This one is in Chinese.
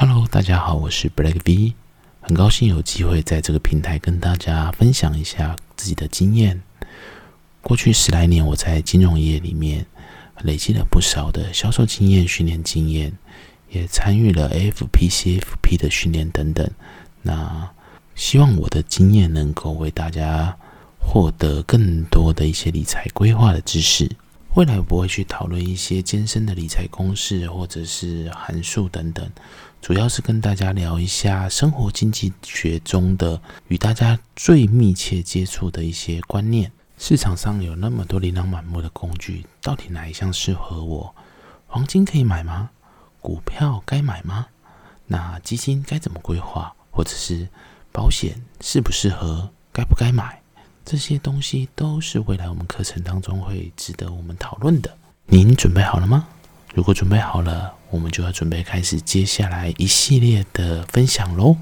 Hello，大家好，我是 Black V，很高兴有机会在这个平台跟大家分享一下自己的经验。过去十来年，我在金融业里面累积了不少的销售经验、训练经验，也参与了 AFP、CFP 的训练等等。那希望我的经验能够为大家获得更多的一些理财规划的知识。未来我不会去讨论一些艰深的理财公式或者是函数等等，主要是跟大家聊一下生活经济学中的与大家最密切接触的一些观念。市场上有那么多琳琅满目的工具，到底哪一项适合我？黄金可以买吗？股票该买吗？那基金该怎么规划？或者是保险适不适合？该不该买？这些东西都是未来我们课程当中会值得我们讨论的。您准备好了吗？如果准备好了，我们就要准备开始接下来一系列的分享喽。